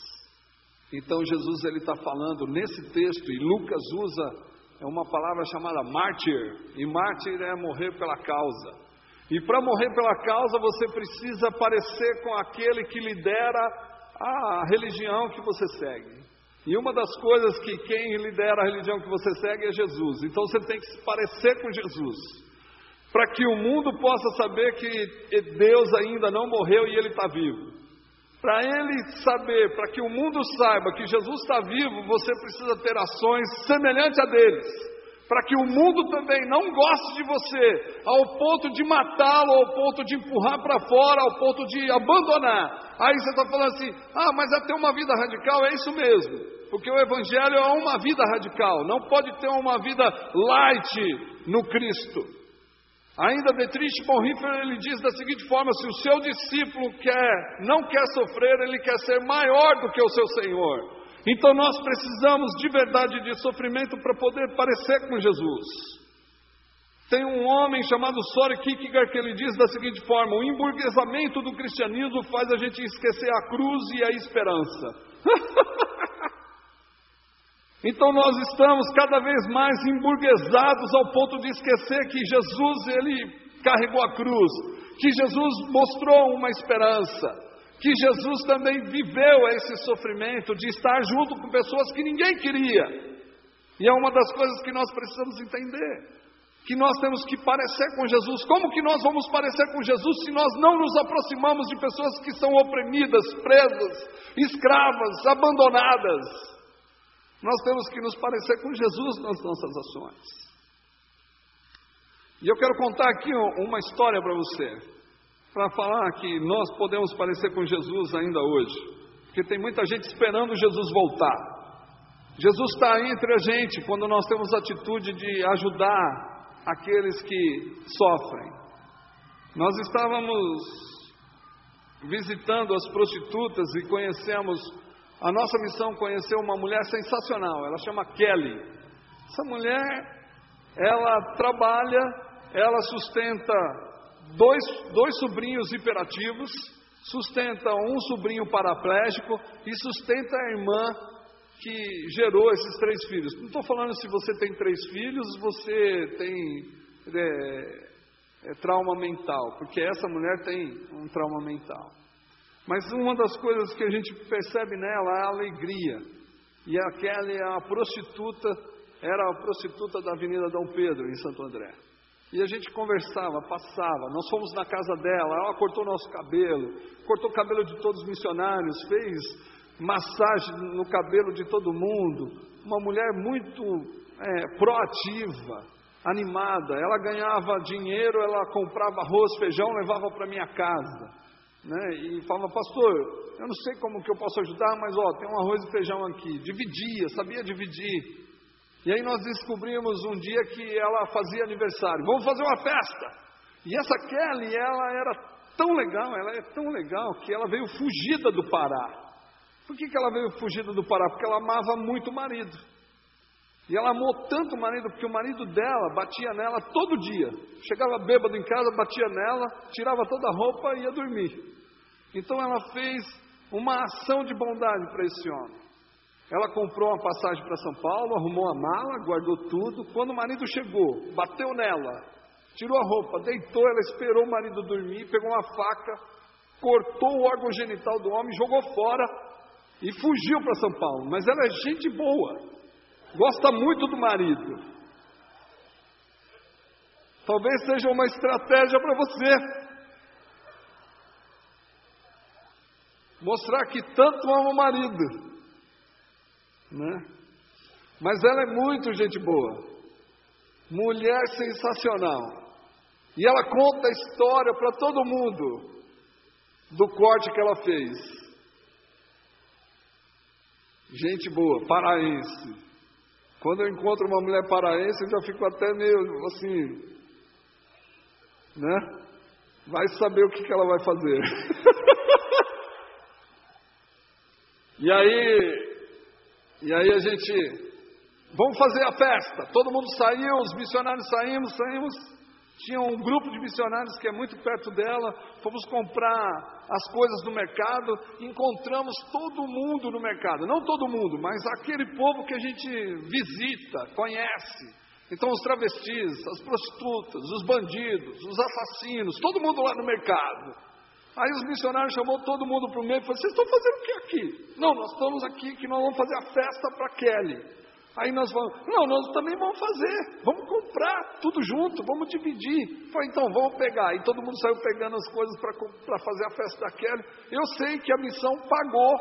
Então Jesus ele está falando nesse texto e Lucas usa é uma palavra chamada mártir e mártir é morrer pela causa. E para morrer pela causa você precisa parecer com aquele que lidera a religião que você segue. E uma das coisas que quem lidera a religião que você segue é Jesus. Então você tem que se parecer com Jesus. Para que o mundo possa saber que Deus ainda não morreu e ele está vivo. Para ele saber, para que o mundo saiba que Jesus está vivo, você precisa ter ações semelhantes a deles. Para que o mundo também não goste de você, ao ponto de matá-lo, ao ponto de empurrar para fora, ao ponto de abandonar. Aí você está falando assim: ah, mas é ter uma vida radical, é isso mesmo. Porque o Evangelho é uma vida radical, não pode ter uma vida light no Cristo. Ainda Dietrich Bonhoeffer ele diz da seguinte forma: se o seu discípulo quer, não quer sofrer, ele quer ser maior do que o seu Senhor. Então nós precisamos de verdade de sofrimento para poder parecer com Jesus. Tem um homem chamado Soren Kierkegaard que ele diz da seguinte forma: o emburguesamento do cristianismo faz a gente esquecer a cruz e a esperança. Então nós estamos cada vez mais emburguesados ao ponto de esquecer que Jesus ele carregou a cruz, que Jesus mostrou uma esperança, que Jesus também viveu esse sofrimento de estar junto com pessoas que ninguém queria. E é uma das coisas que nós precisamos entender. Que nós temos que parecer com Jesus. Como que nós vamos parecer com Jesus se nós não nos aproximamos de pessoas que são oprimidas, presas, escravas, abandonadas? Nós temos que nos parecer com Jesus nas nossas ações. E eu quero contar aqui uma história para você, para falar que nós podemos parecer com Jesus ainda hoje, porque tem muita gente esperando Jesus voltar. Jesus está entre a gente quando nós temos a atitude de ajudar aqueles que sofrem. Nós estávamos visitando as prostitutas e conhecemos a nossa missão conheceu uma mulher sensacional, ela chama Kelly. Essa mulher, ela trabalha, ela sustenta dois, dois sobrinhos hiperativos, sustenta um sobrinho paraplégico e sustenta a irmã que gerou esses três filhos. Não estou falando se você tem três filhos, você tem é, é, trauma mental, porque essa mulher tem um trauma mental. Mas uma das coisas que a gente percebe nela é a alegria. E a Kelly é uma prostituta, era a prostituta da Avenida Dom Pedro, em Santo André. E a gente conversava, passava, nós fomos na casa dela, ela cortou nosso cabelo, cortou o cabelo de todos os missionários, fez massagem no cabelo de todo mundo. Uma mulher muito é, proativa, animada. Ela ganhava dinheiro, ela comprava arroz, feijão, levava para minha casa. Né? E falava, pastor, eu não sei como que eu posso ajudar, mas ó, tem um arroz e feijão aqui. Dividia, sabia dividir. E aí nós descobrimos um dia que ela fazia aniversário. Vamos fazer uma festa. E essa Kelly, ela era tão legal, ela é tão legal que ela veio fugida do Pará. Por que, que ela veio fugida do Pará? Porque ela amava muito o marido. E ela amou tanto o marido, porque o marido dela batia nela todo dia. Chegava bêbado em casa, batia nela, tirava toda a roupa e ia dormir. Então ela fez uma ação de bondade para esse homem. Ela comprou uma passagem para São Paulo, arrumou a mala, guardou tudo. Quando o marido chegou, bateu nela, tirou a roupa, deitou, ela esperou o marido dormir, pegou uma faca, cortou o órgão genital do homem, jogou fora e fugiu para São Paulo. Mas ela é gente boa, gosta muito do marido. Talvez seja uma estratégia para você. Mostrar que tanto ama o marido né? Mas ela é muito gente boa, mulher sensacional. E ela conta a história para todo mundo do corte que ela fez. Gente boa, paraense. Quando eu encontro uma mulher paraense, eu já fico até meio assim, né? Vai saber o que, que ela vai fazer. e aí, e aí a gente, vamos fazer a festa. Todo mundo saiu, os missionários saímos, saímos. Tinha um grupo de missionários que é muito perto dela. Fomos comprar as coisas no mercado. Encontramos todo mundo no mercado. Não todo mundo, mas aquele povo que a gente visita, conhece. Então, os travestis, as prostitutas, os bandidos, os assassinos, todo mundo lá no mercado. Aí os missionários chamou todo mundo para o meio e falou: Vocês estão fazendo o que aqui? Não, nós estamos aqui que nós vamos fazer a festa para Kelly. Aí nós vamos, não, nós também vamos fazer, vamos comprar tudo junto, vamos dividir. Falei, então vamos pegar. E todo mundo saiu pegando as coisas para fazer a festa da Kelly. Eu sei que a missão pagou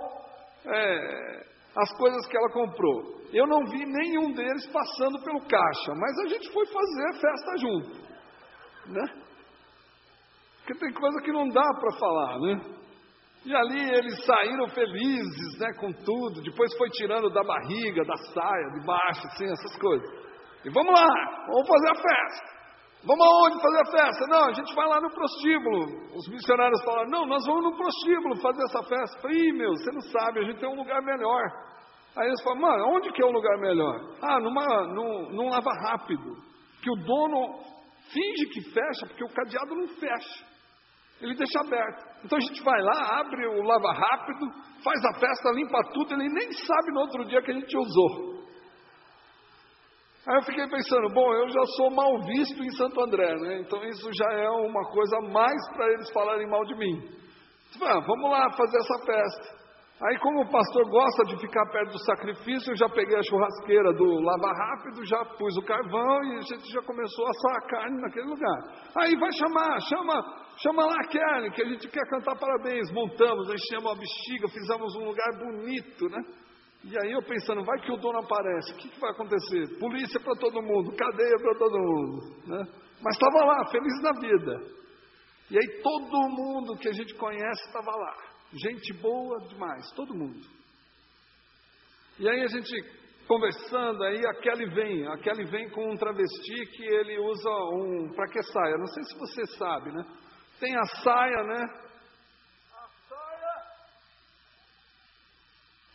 é, as coisas que ela comprou. Eu não vi nenhum deles passando pelo caixa, mas a gente foi fazer a festa junto. Né? Porque tem coisa que não dá para falar, né? E ali eles saíram felizes, né, com tudo. Depois foi tirando da barriga, da saia, de baixo, assim, essas coisas. E vamos lá, vamos fazer a festa. Vamos aonde fazer a festa? Não, a gente vai lá no prostíbulo. Os missionários falaram: Não, nós vamos no prostíbulo fazer essa festa. Falei: Ih, meu, você não sabe, a gente tem um lugar melhor. Aí eles falaram: Mano, onde que é o um lugar melhor? Ah, numa, num, num lava rápido. Que o dono finge que fecha, porque o cadeado não fecha ele deixa aberto. Então a gente vai lá, abre o lava rápido, faz a festa, limpa tudo, ele nem sabe no outro dia que a gente usou. Aí eu fiquei pensando, bom, eu já sou mal visto em Santo André, né? Então isso já é uma coisa mais para eles falarem mal de mim. Ah, vamos lá fazer essa festa. Aí, como o pastor gosta de ficar perto do sacrifício, eu já peguei a churrasqueira do Lava Rápido, já pus o carvão e a gente já começou a assar a carne naquele lugar. Aí vai chamar, chama, chama lá a que a gente quer cantar parabéns. Montamos, enchemos a bexiga, fizemos um lugar bonito, né? E aí eu pensando, vai que o dono aparece, o que, que vai acontecer? Polícia para todo mundo, cadeia para todo mundo, né? Mas estava lá, feliz na vida. E aí todo mundo que a gente conhece estava lá. Gente boa demais, todo mundo. E aí a gente conversando, aí a Kelly vem, a Kelly vem com um travesti que ele usa um, para que saia? Não sei se você sabe, né? Tem a saia, né?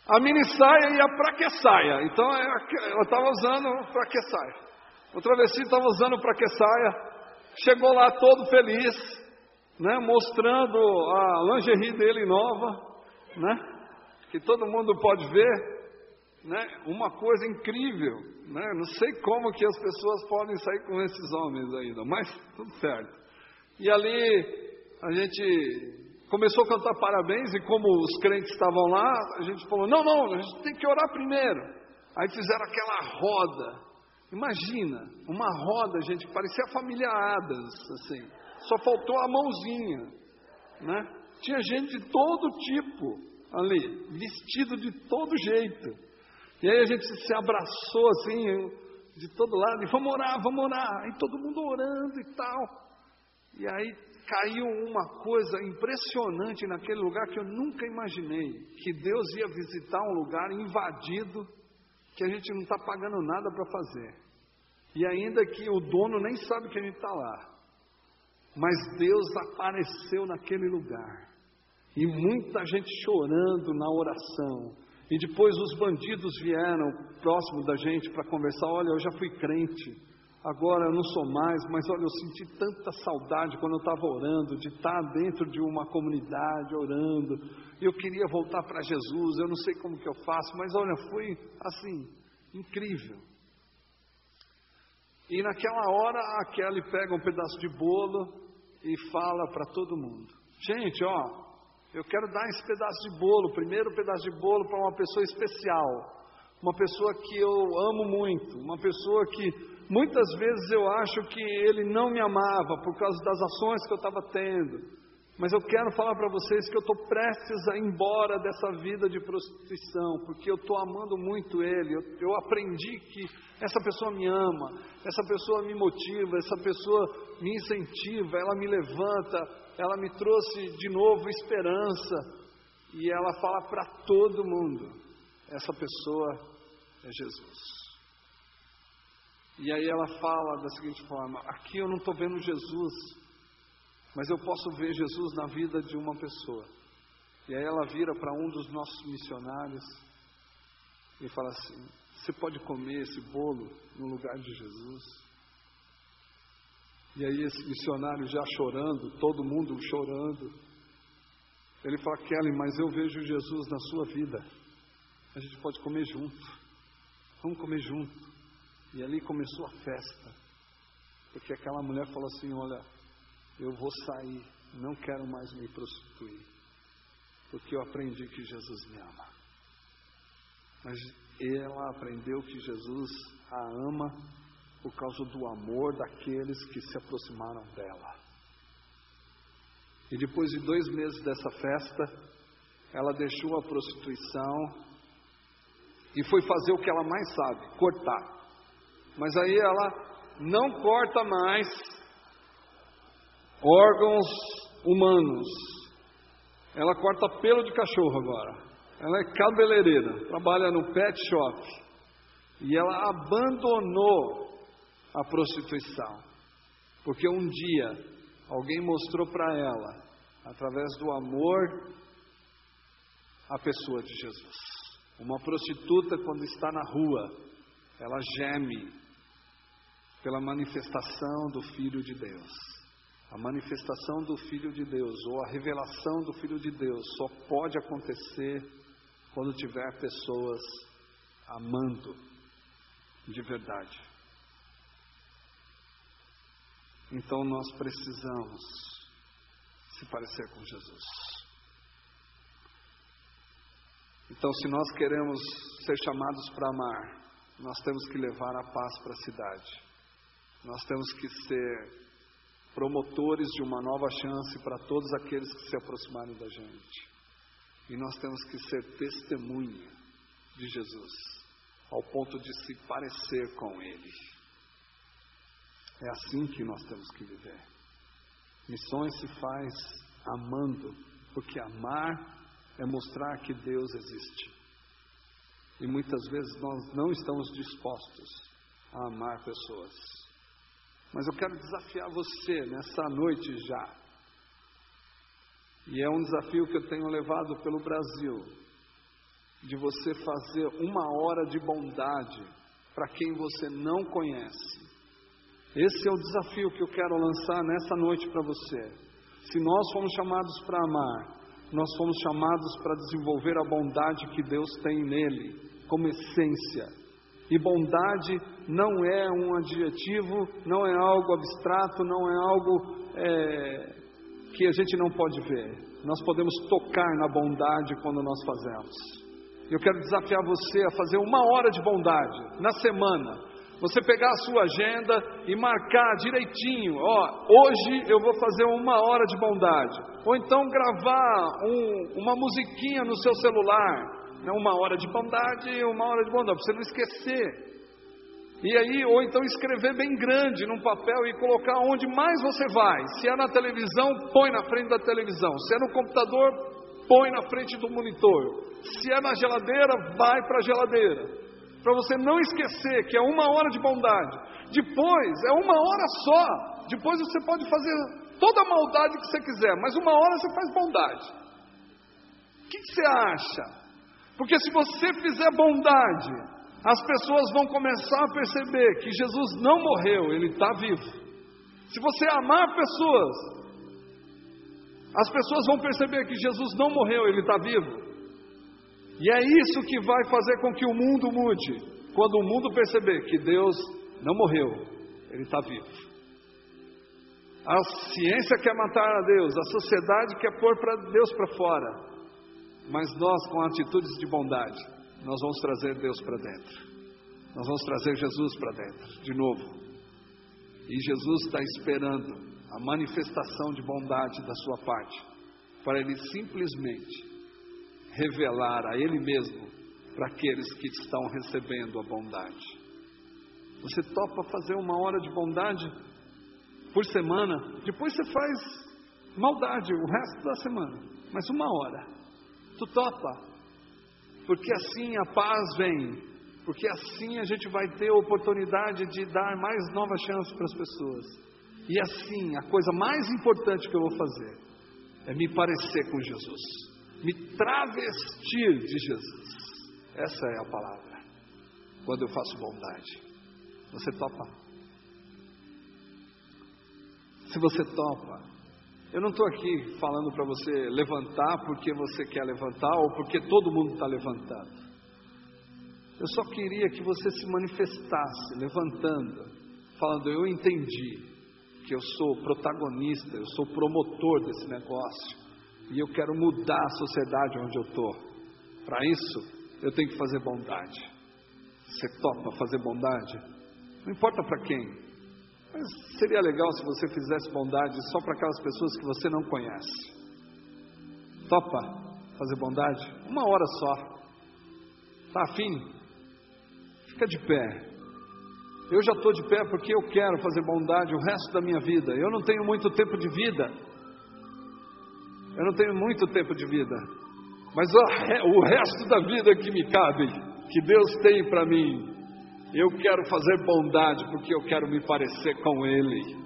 A mini saia e a pra que saia. Então é eu estava usando pra que saia. O travesti estava usando pra que saia. Chegou lá todo feliz né, mostrando a lingerie dele nova, né, que todo mundo pode ver, né, uma coisa incrível, né, não sei como que as pessoas podem sair com esses homens ainda, mas tudo certo. E ali a gente começou a cantar parabéns e como os crentes estavam lá, a gente falou: não, não, a gente tem que orar primeiro. Aí fizeram aquela roda. Imagina, uma roda, gente, parecia a família Adams, assim. Só faltou a mãozinha, né? Tinha gente de todo tipo ali, vestido de todo jeito. E aí a gente se abraçou assim, de todo lado, e vamos orar, vamos orar. E todo mundo orando e tal. E aí caiu uma coisa impressionante naquele lugar que eu nunca imaginei: que Deus ia visitar um lugar invadido, que a gente não está pagando nada para fazer. E ainda que o dono nem sabe que a gente está lá. Mas Deus apareceu naquele lugar. E muita gente chorando na oração. E depois os bandidos vieram próximo da gente para conversar. Olha, eu já fui crente agora eu não sou mais, mas olha, eu senti tanta saudade quando eu estava orando, de estar dentro de uma comunidade orando. Eu queria voltar para Jesus, eu não sei como que eu faço, mas olha, foi assim, incrível. E naquela hora a Kelly pega um pedaço de bolo e fala para todo mundo: Gente, ó, eu quero dar esse pedaço de bolo, primeiro pedaço de bolo para uma pessoa especial, uma pessoa que eu amo muito, uma pessoa que Muitas vezes eu acho que ele não me amava por causa das ações que eu estava tendo. Mas eu quero falar para vocês que eu estou prestes a ir embora dessa vida de prostituição, porque eu estou amando muito ele. Eu, eu, aprendi que essa pessoa me ama, essa pessoa me motiva, essa pessoa me incentiva, ela me levanta, ela me trouxe de novo esperança. E ela fala para todo mundo: essa pessoa é Jesus. E aí ela fala da seguinte forma: aqui eu não estou vendo Jesus, mas eu posso ver Jesus na vida de uma pessoa. E aí ela vira para um dos nossos missionários e fala assim: você pode comer esse bolo no lugar de Jesus? E aí esse missionário já chorando, todo mundo chorando, ele fala: Kelly, mas eu vejo Jesus na sua vida. A gente pode comer junto. Vamos comer junto. E ali começou a festa. Porque aquela mulher falou assim: Olha, eu vou sair, não quero mais me prostituir. Porque eu aprendi que Jesus me ama. Mas ela aprendeu que Jesus a ama por causa do amor daqueles que se aproximaram dela. E depois de dois meses dessa festa, ela deixou a prostituição e foi fazer o que ela mais sabe: cortar. Mas aí ela não corta mais órgãos humanos. Ela corta pelo de cachorro agora. Ela é cabeleireira, trabalha no pet shop. E ela abandonou a prostituição. Porque um dia alguém mostrou para ela, através do amor, a pessoa de Jesus. Uma prostituta, quando está na rua, ela geme pela manifestação do Filho de Deus. A manifestação do Filho de Deus, ou a revelação do Filho de Deus, só pode acontecer quando tiver pessoas amando de verdade. Então nós precisamos se parecer com Jesus. Então, se nós queremos ser chamados para amar, nós temos que levar a paz para a cidade. Nós temos que ser promotores de uma nova chance para todos aqueles que se aproximarem da gente. E nós temos que ser testemunha de Jesus, ao ponto de se parecer com Ele. É assim que nós temos que viver. Missões se faz amando, porque amar é mostrar que Deus existe. E muitas vezes nós não estamos dispostos a amar pessoas. Mas eu quero desafiar você nessa noite já. E é um desafio que eu tenho levado pelo Brasil, de você fazer uma hora de bondade para quem você não conhece. Esse é o desafio que eu quero lançar nessa noite para você. Se nós fomos chamados para amar, nós fomos chamados para desenvolver a bondade que Deus tem nele, como essência. E bondade não é um adjetivo, não é algo abstrato, não é algo é, que a gente não pode ver. nós podemos tocar na bondade quando nós fazemos. Eu quero desafiar você a fazer uma hora de bondade na semana. Você pegar a sua agenda e marcar direitinho, ó, hoje eu vou fazer uma hora de bondade. Ou então gravar um, uma musiquinha no seu celular, uma hora de bondade e uma hora de bondade, para você não esquecer. E aí, ou então escrever bem grande num papel e colocar onde mais você vai. Se é na televisão, põe na frente da televisão. Se é no computador, põe na frente do monitor. Se é na geladeira, vai para a geladeira para você não esquecer que é uma hora de bondade. Depois, é uma hora só. Depois você pode fazer toda a maldade que você quiser, mas uma hora você faz bondade. O que você acha? Porque se você fizer bondade, as pessoas vão começar a perceber que Jesus não morreu, ele está vivo. Se você amar pessoas, as pessoas vão perceber que Jesus não morreu, ele está vivo. E é isso que vai fazer com que o mundo mude. Quando o mundo perceber que Deus não morreu, ele está vivo. A ciência quer matar a Deus, a sociedade quer pôr para Deus para fora. Mas nós, com atitudes de bondade, nós vamos trazer Deus para dentro. Nós vamos trazer Jesus para dentro, de novo. E Jesus está esperando a manifestação de bondade da sua parte, para Ele simplesmente revelar a Ele mesmo para aqueles que estão recebendo a bondade. Você topa fazer uma hora de bondade por semana, depois você faz maldade o resto da semana, mas uma hora. Tu topa, porque assim a paz vem, porque assim a gente vai ter a oportunidade de dar mais novas chances para as pessoas. E assim, a coisa mais importante que eu vou fazer é me parecer com Jesus me travestir de Jesus. Essa é a palavra. Quando eu faço bondade, você topa. Se você topa, eu não estou aqui falando para você levantar porque você quer levantar ou porque todo mundo está levantando. Eu só queria que você se manifestasse levantando, falando: Eu entendi que eu sou protagonista, eu sou promotor desse negócio e eu quero mudar a sociedade onde eu estou. Para isso, eu tenho que fazer bondade. Você topa fazer bondade? Não importa para quem, mas seria legal se você fizesse bondade só para aquelas pessoas que você não conhece. Topa fazer bondade? Uma hora só. Está afim? Fica de pé. Eu já estou de pé porque eu quero fazer bondade o resto da minha vida. Eu não tenho muito tempo de vida. Eu não tenho muito tempo de vida, mas o resto da vida que me cabe, que Deus tem para mim, eu quero fazer bondade porque eu quero me parecer com Ele.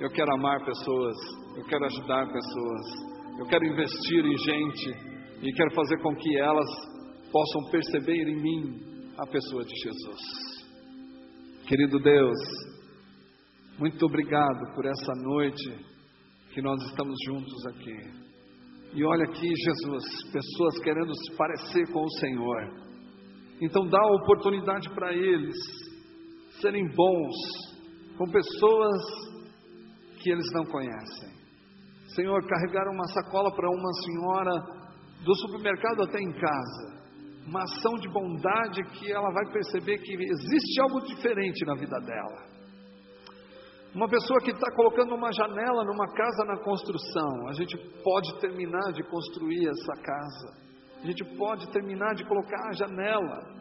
Eu quero amar pessoas, eu quero ajudar pessoas, eu quero investir em gente e quero fazer com que elas possam perceber em mim a pessoa de Jesus. Querido Deus, muito obrigado por essa noite que nós estamos juntos aqui. E olha aqui, Jesus, pessoas querendo se parecer com o Senhor. Então dá oportunidade para eles serem bons com pessoas que eles não conhecem. Senhor, carregar uma sacola para uma senhora do supermercado até em casa. Uma ação de bondade que ela vai perceber que existe algo diferente na vida dela. Uma pessoa que está colocando uma janela numa casa na construção, a gente pode terminar de construir essa casa, a gente pode terminar de colocar a janela,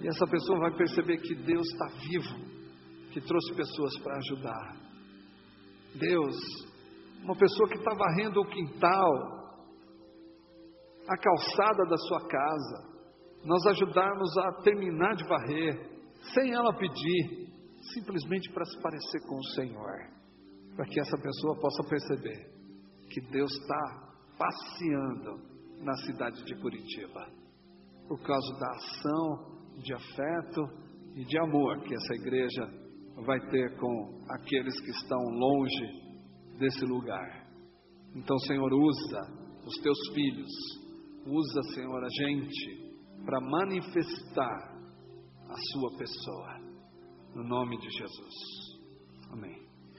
e essa pessoa vai perceber que Deus está vivo, que trouxe pessoas para ajudar. Deus, uma pessoa que está varrendo o quintal, a calçada da sua casa, nós ajudarmos a terminar de varrer, sem ela pedir, simplesmente para se parecer com o Senhor, para que essa pessoa possa perceber que Deus está passeando na cidade de Curitiba, por causa da ação de afeto e de amor que essa igreja vai ter com aqueles que estão longe desse lugar. Então, Senhor, usa os teus filhos, usa, Senhor, a gente para manifestar a sua pessoa. No nome de Jesus. Amém.